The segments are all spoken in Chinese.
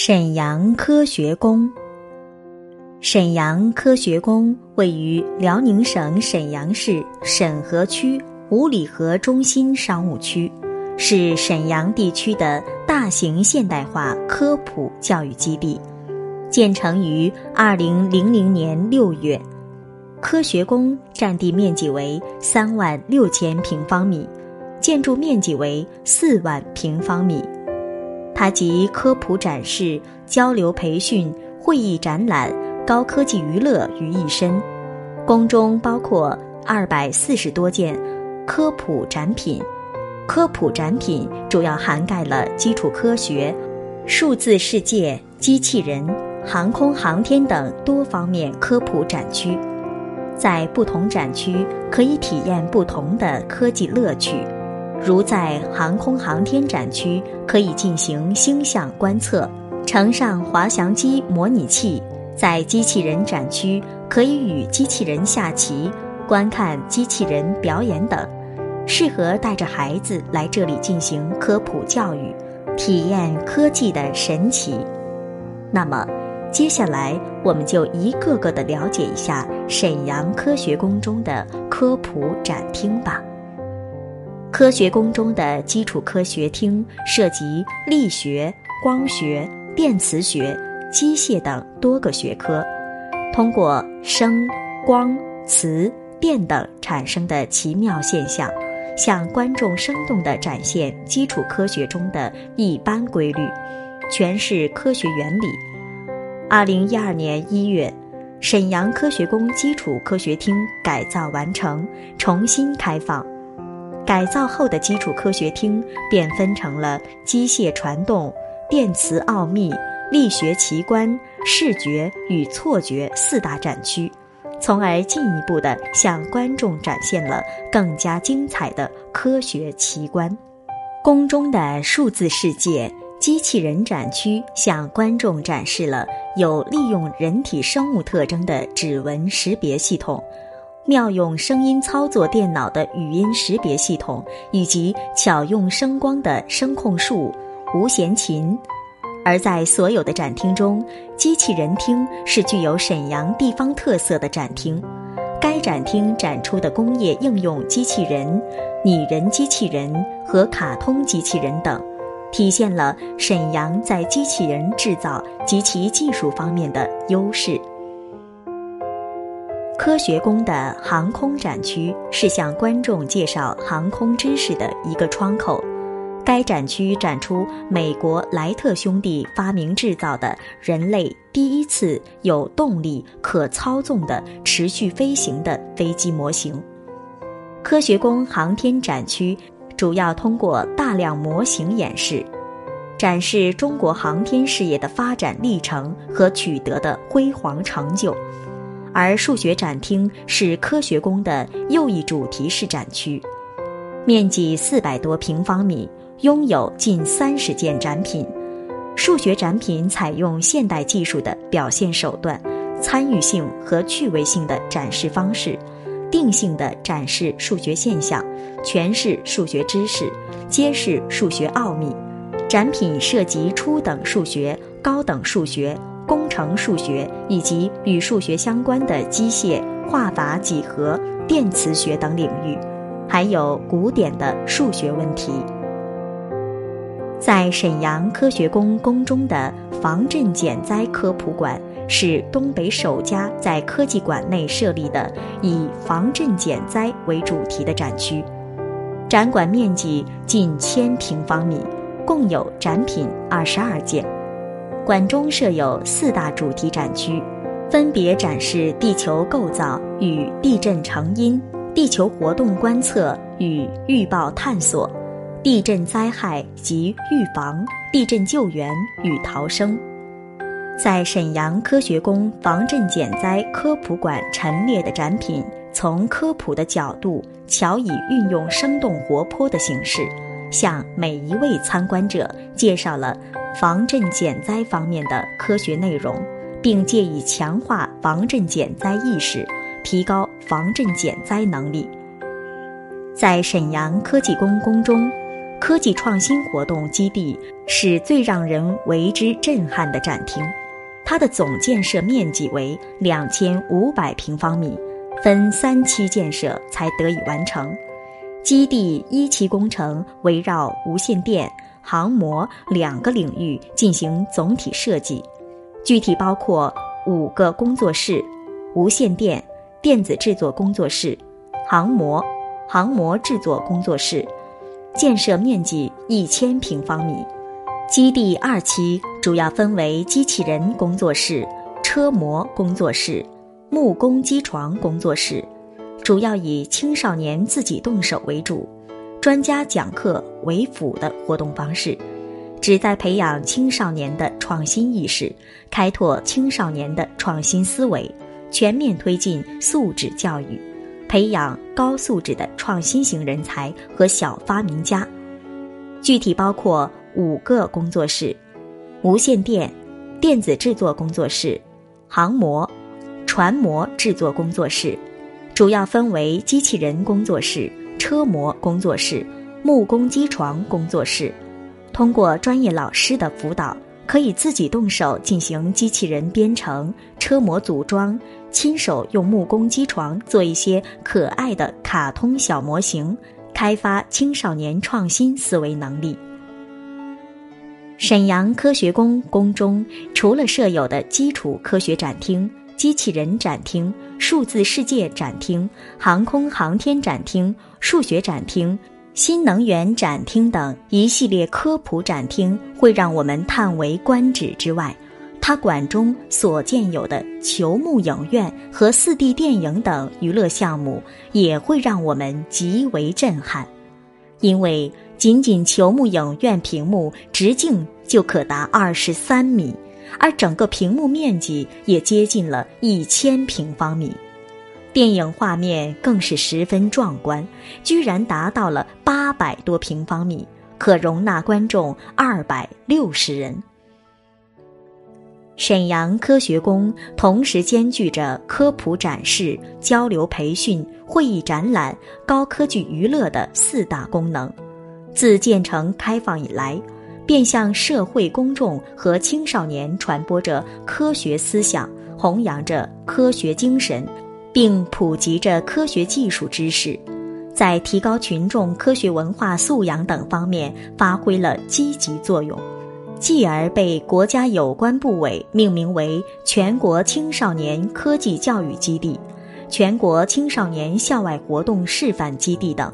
沈阳科学宫。沈阳科学宫位于辽宁省沈阳市沈河区五里河中心商务区，是沈阳地区的大型现代化科普教育基地。建成于二零零零年六月。科学宫占地面积为三万六千平方米，建筑面积为四万平方米。它集科普展示、交流培训、会议展览、高科技娱乐于一身。宫中包括二百四十多件科普展品，科普展品主要涵盖了基础科学、数字世界、机器人、航空航天等多方面科普展区。在不同展区可以体验不同的科技乐趣。如在航空航天展区，可以进行星象观测，乘上滑翔机模拟器；在机器人展区，可以与机器人下棋、观看机器人表演等，适合带着孩子来这里进行科普教育，体验科技的神奇。那么，接下来我们就一个个的了解一下沈阳科学宫中的科普展厅吧。科学宫中的基础科学厅涉及力学、光学、电磁学、机械等多个学科，通过声、光、磁、电等产生的奇妙现象，向观众生动地展现基础科学中的一般规律，诠释科学原理。二零一二年一月，沈阳科学宫基础科学厅改造完成，重新开放。改造后的基础科学厅便分成了机械传动、电磁奥秘、力学奇观、视觉与错觉四大展区，从而进一步的向观众展现了更加精彩的科学奇观。宫中的数字世界机器人展区向观众展示了有利用人体生物特征的指纹识别系统。妙用声音操作电脑的语音识别系统，以及巧用声光的声控术、无弦琴。而在所有的展厅中，机器人厅是具有沈阳地方特色的展厅。该展厅展出的工业应用机器人、拟人机器人和卡通机器人等，体现了沈阳在机器人制造及其技术方面的优势。科学宫的航空展区是向观众介绍航空知识的一个窗口。该展区展出美国莱特兄弟发明制造的人类第一次有动力、可操纵的持续飞行的飞机模型。科学宫航天展区主要通过大量模型演示，展示中国航天事业的发展历程和取得的辉煌成就。而数学展厅是科学宫的又一主题式展区，面积四百多平方米，拥有近三十件展品。数学展品采用现代技术的表现手段，参与性和趣味性的展示方式，定性的展示数学现象，诠释数学知识，揭示数学奥秘。展品涉及初等数学、高等数学。工程数学以及与数学相关的机械、画法、几何、电磁学等领域，还有古典的数学问题。在沈阳科学宫宫中的防震减灾科普馆是东北首家在科技馆内设立的以防震减灾为主题的展区，展馆面积近千平方米，共有展品二十二件。馆中设有四大主题展区，分别展示地球构造与地震成因、地球活动观测与预报探索、地震灾害及预防、地震救援与逃生。在沈阳科学宫防震减灾科普馆陈列的展品，从科普的角度，巧以运用生动活泼的形式，向每一位参观者介绍了。防震减灾方面的科学内容，并借以强化防震减灾意识，提高防震减灾能力。在沈阳科技宫宫中，科技创新活动基地是最让人为之震撼的展厅。它的总建设面积为两千五百平方米，分三期建设才得以完成。基地一期工程围绕无线电、航模两个领域进行总体设计，具体包括五个工作室：无线电、电子制作工作室、航模、航模制作工作室，建设面积一千平方米。基地二期主要分为机器人工作室、车模工作室、木工机床工作室，主要以青少年自己动手为主，专家讲课为辅的活动方式，旨在培养青少年的创新意识，开拓青少年的创新思维，全面推进素质教育，培养高素质的创新型人才和小发明家。具体包括。五个工作室：无线电、电子制作工作室、航模、船模制作工作室，主要分为机器人工作室、车模工作室、木工机床工作室。通过专业老师的辅导，可以自己动手进行机器人编程、车模组装，亲手用木工机床做一些可爱的卡通小模型，开发青少年创新思维能力。沈阳科学宫宫中，除了设有的基础科学展厅、机器人展厅、数字世界展厅、航空航天展厅、数学展厅、新能源展厅等一系列科普展厅，会让我们叹为观止之外，它馆中所建有的球幕影院和四 D 电影等娱乐项目，也会让我们极为震撼，因为。仅仅球幕影院屏幕直径就可达二十三米，而整个屏幕面积也接近了一千平方米，电影画面更是十分壮观，居然达到了八百多平方米，可容纳观众二百六十人。沈阳科学宫同时兼具着科普展示、交流培训、会议展览、高科技娱乐的四大功能。自建成开放以来，便向社会公众和青少年传播着科学思想，弘扬着科学精神，并普及着科学技术知识，在提高群众科学文化素养等方面发挥了积极作用，继而被国家有关部委命名为全国青少年科技教育基地、全国青少年校外活动示范基地等。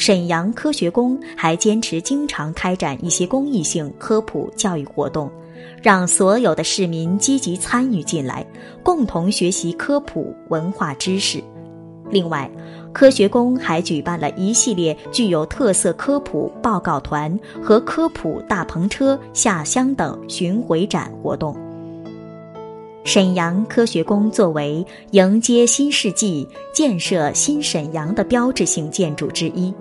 沈阳科学宫还坚持经常开展一些公益性科普教育活动，让所有的市民积极参与进来，共同学习科普文化知识。另外，科学宫还举办了一系列具有特色科普报告团和科普大篷车下乡等巡回展活动。沈阳科学宫作为迎接新世纪、建设新沈阳的标志性建筑之一。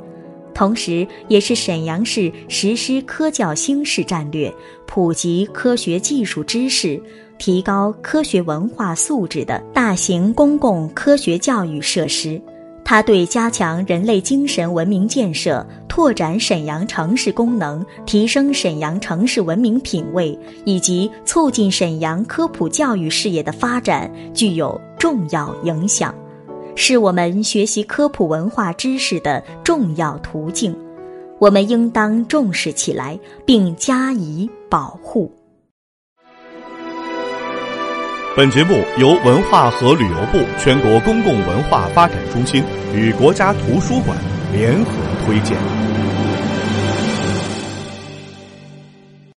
同时，也是沈阳市实施科教兴市战略、普及科学技术知识、提高科学文化素质的大型公共科学教育设施。它对加强人类精神文明建设、拓展沈阳城市功能、提升沈阳城市文明品位以及促进沈阳科普教育事业的发展具有重要影响。是我们学习科普文化知识的重要途径，我们应当重视起来，并加以保护。本节目由文化和旅游部全国公共文化发展中心与国家图书馆联合推荐。